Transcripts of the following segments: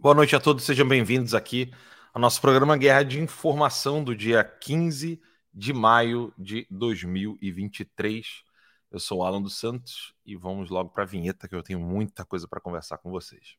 Boa noite a todos, sejam bem-vindos aqui ao nosso programa Guerra de Informação do dia 15 de maio de 2023. Eu sou o Alan dos Santos e vamos logo para a vinheta que eu tenho muita coisa para conversar com vocês.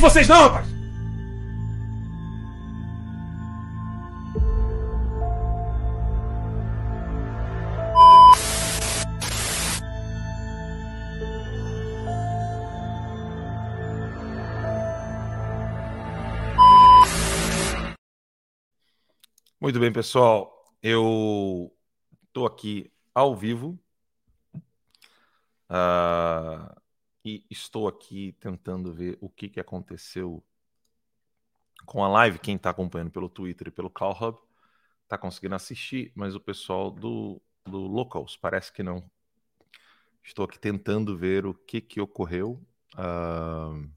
Vocês, não, rapaz! Muito bem, pessoal. Eu estou aqui ao vivo. Uh, e estou aqui tentando ver o que, que aconteceu com a live. Quem está acompanhando pelo Twitter e pelo Call Hub está conseguindo assistir, mas o pessoal do, do Locals parece que não. Estou aqui tentando ver o que, que ocorreu, uh,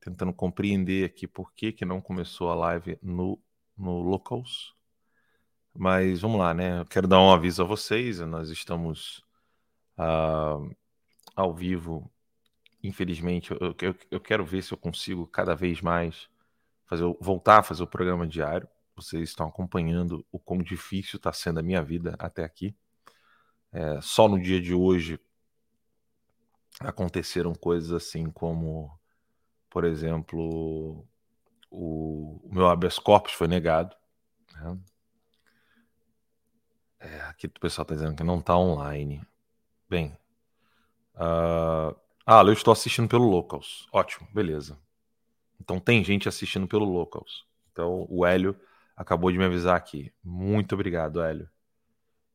tentando compreender aqui por que, que não começou a live no, no Locals. Mas vamos lá, né? Eu quero dar um aviso a vocês. Nós estamos. Uh, ao vivo, infelizmente, eu, eu, eu, quero ver se eu consigo cada vez mais fazer, voltar a fazer o programa diário. Vocês estão acompanhando o quão difícil está sendo a minha vida até aqui. É, só no dia de hoje aconteceram coisas assim como, por exemplo, o, o meu habeas corpus foi negado. Né? É, aqui o pessoal está dizendo que não está online. Bem, Uh, ah, eu estou assistindo pelo Locals. Ótimo, beleza. Então tem gente assistindo pelo Locals. Então o Hélio acabou de me avisar aqui. Muito obrigado, Hélio.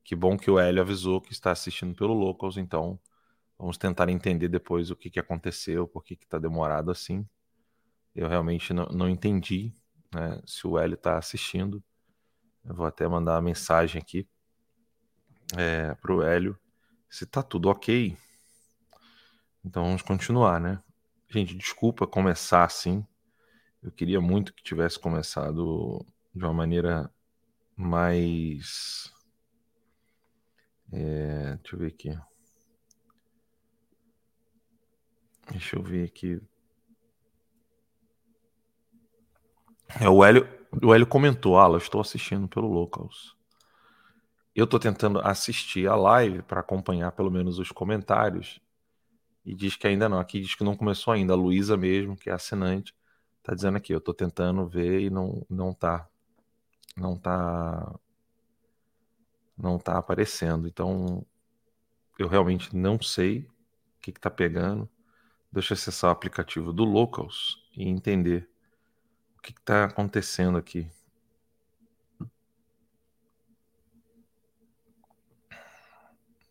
Que bom que o Hélio avisou que está assistindo pelo Locals. Então vamos tentar entender depois o que, que aconteceu, por que está demorado assim. Eu realmente não, não entendi né, se o Hélio está assistindo. Eu vou até mandar uma mensagem aqui é, para o Hélio se está tudo ok. Então vamos continuar, né? Gente, desculpa começar assim. Eu queria muito que tivesse começado de uma maneira mais. É, deixa eu ver aqui. Deixa eu ver aqui. É, o Hélio, o Hélio comentou, ah, eu estou assistindo pelo Locals. Eu estou tentando assistir a live para acompanhar pelo menos os comentários e diz que ainda não. Aqui diz que não começou ainda. A Luísa mesmo, que é assinante, tá dizendo aqui, eu tô tentando ver e não não tá não tá não tá aparecendo. Então eu realmente não sei o que que tá pegando. Deixa eu acessar o aplicativo do Locals e entender o que está acontecendo aqui.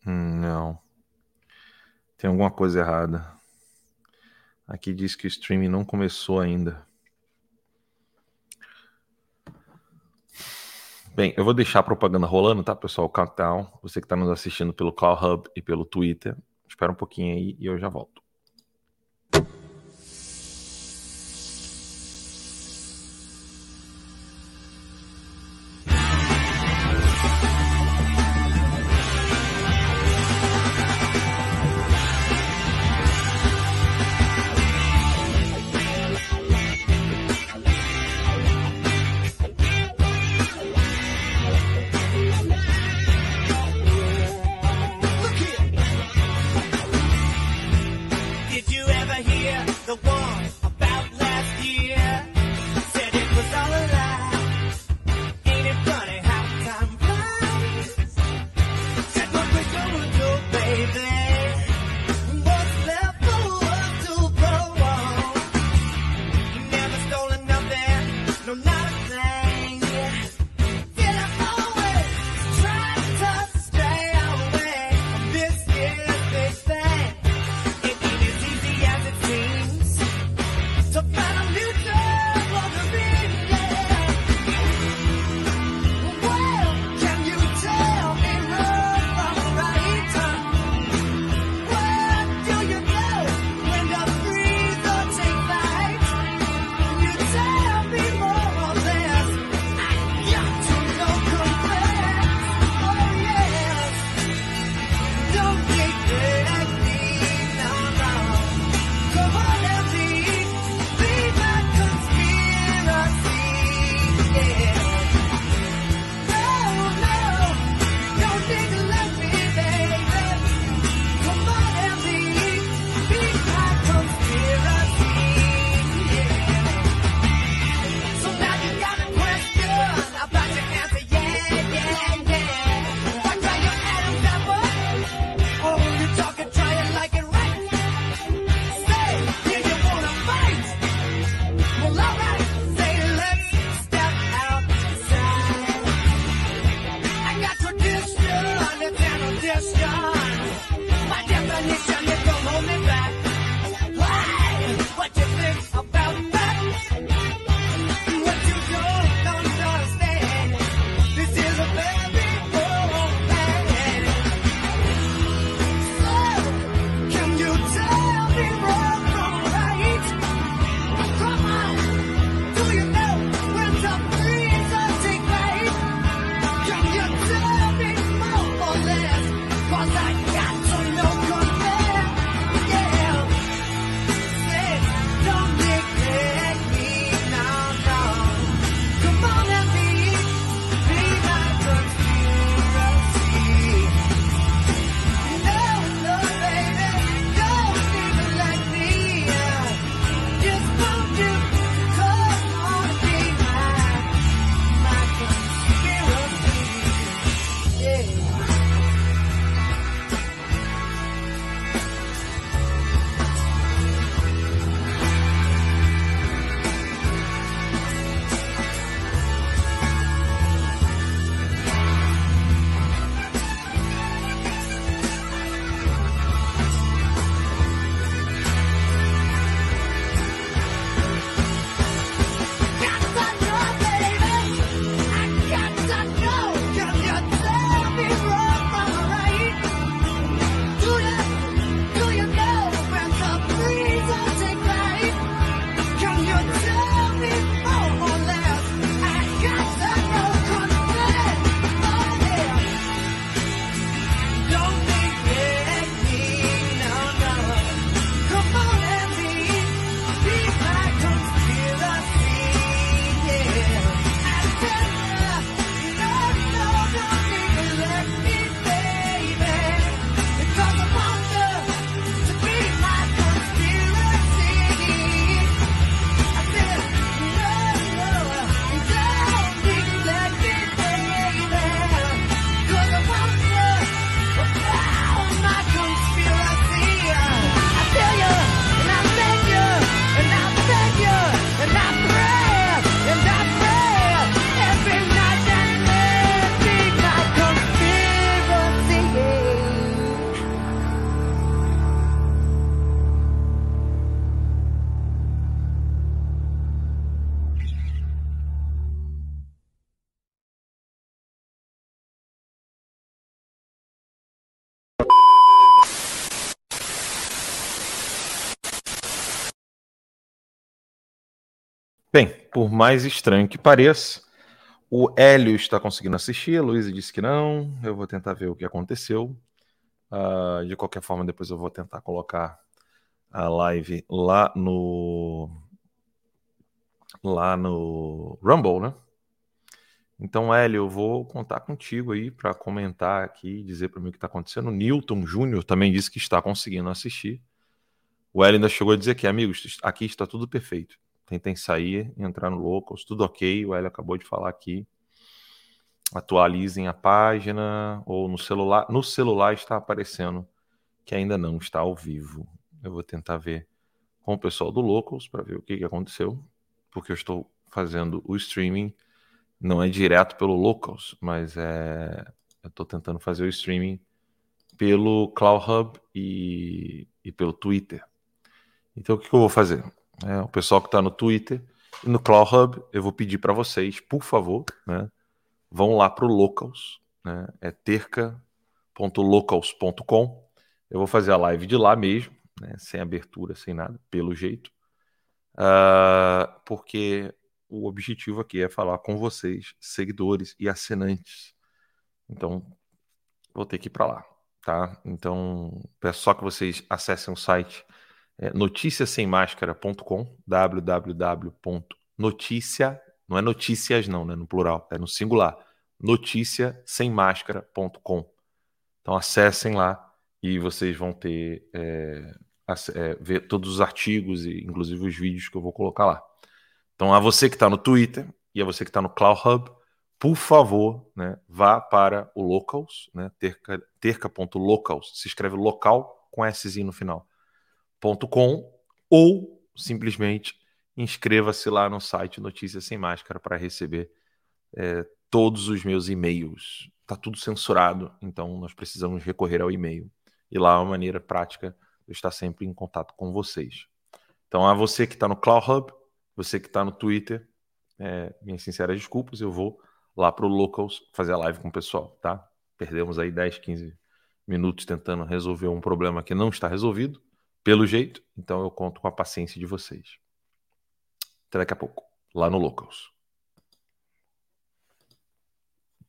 Hum, não. Tem alguma coisa errada. Aqui diz que o streaming não começou ainda. Bem, eu vou deixar a propaganda rolando, tá, pessoal? O countdown. Você que está nos assistindo pelo Cloud Hub e pelo Twitter. Espera um pouquinho aí e eu já volto. Por mais estranho que pareça, o Hélio está conseguindo assistir, a Luísa disse que não. Eu vou tentar ver o que aconteceu. Uh, de qualquer forma, depois eu vou tentar colocar a live lá no lá no Rumble, né? Então, Hélio, eu vou contar contigo aí para comentar aqui, dizer para mim o que está acontecendo. O Newton Júnior também disse que está conseguindo assistir. O Hélio ainda chegou a dizer que, amigos, aqui está tudo perfeito. Tentem sair, entrar no Locals, tudo ok. O Hélio acabou de falar aqui. Atualizem a página ou no celular. No celular está aparecendo que ainda não está ao vivo. Eu vou tentar ver com o pessoal do Locals para ver o que, que aconteceu, porque eu estou fazendo o streaming. Não é direto pelo Locals, mas é. Eu estou tentando fazer o streaming pelo Cloud Hub e, e pelo Twitter. Então o que, que eu vou fazer? É, o pessoal que está no Twitter e no Cloud eu vou pedir para vocês, por favor, né, vão lá para o Locals, né, é terca.locals.com. Eu vou fazer a live de lá mesmo, né, sem abertura, sem nada, pelo jeito, uh, porque o objetivo aqui é falar com vocês, seguidores e assinantes. Então, vou ter que ir para lá, tá? Então, peço só que vocês acessem o site é noticiasemmáscara.com, www.noticia, não é notícias não, né, no plural, é no singular, noticiasemmáscara.com. Então acessem lá e vocês vão ter é, é, ver todos os artigos e inclusive os vídeos que eu vou colocar lá. Então a você que está no Twitter e a você que está no Cloud Hub, por favor, né, vá para o Locals, né, terca.locals, terca se escreve local com S no final com ou simplesmente inscreva-se lá no site Notícias Sem Máscara para receber é, todos os meus e-mails. Está tudo censurado, então nós precisamos recorrer ao e-mail. E lá é uma maneira prática de estar sempre em contato com vocês. Então, a você que está no Cloud Hub, você que está no Twitter, é, minhas sinceras desculpas, eu vou lá para o Locals fazer a live com o pessoal, tá? Perdemos aí 10, 15 minutos tentando resolver um problema que não está resolvido pelo jeito. Então eu conto com a paciência de vocês. Até daqui a pouco, lá no Locals.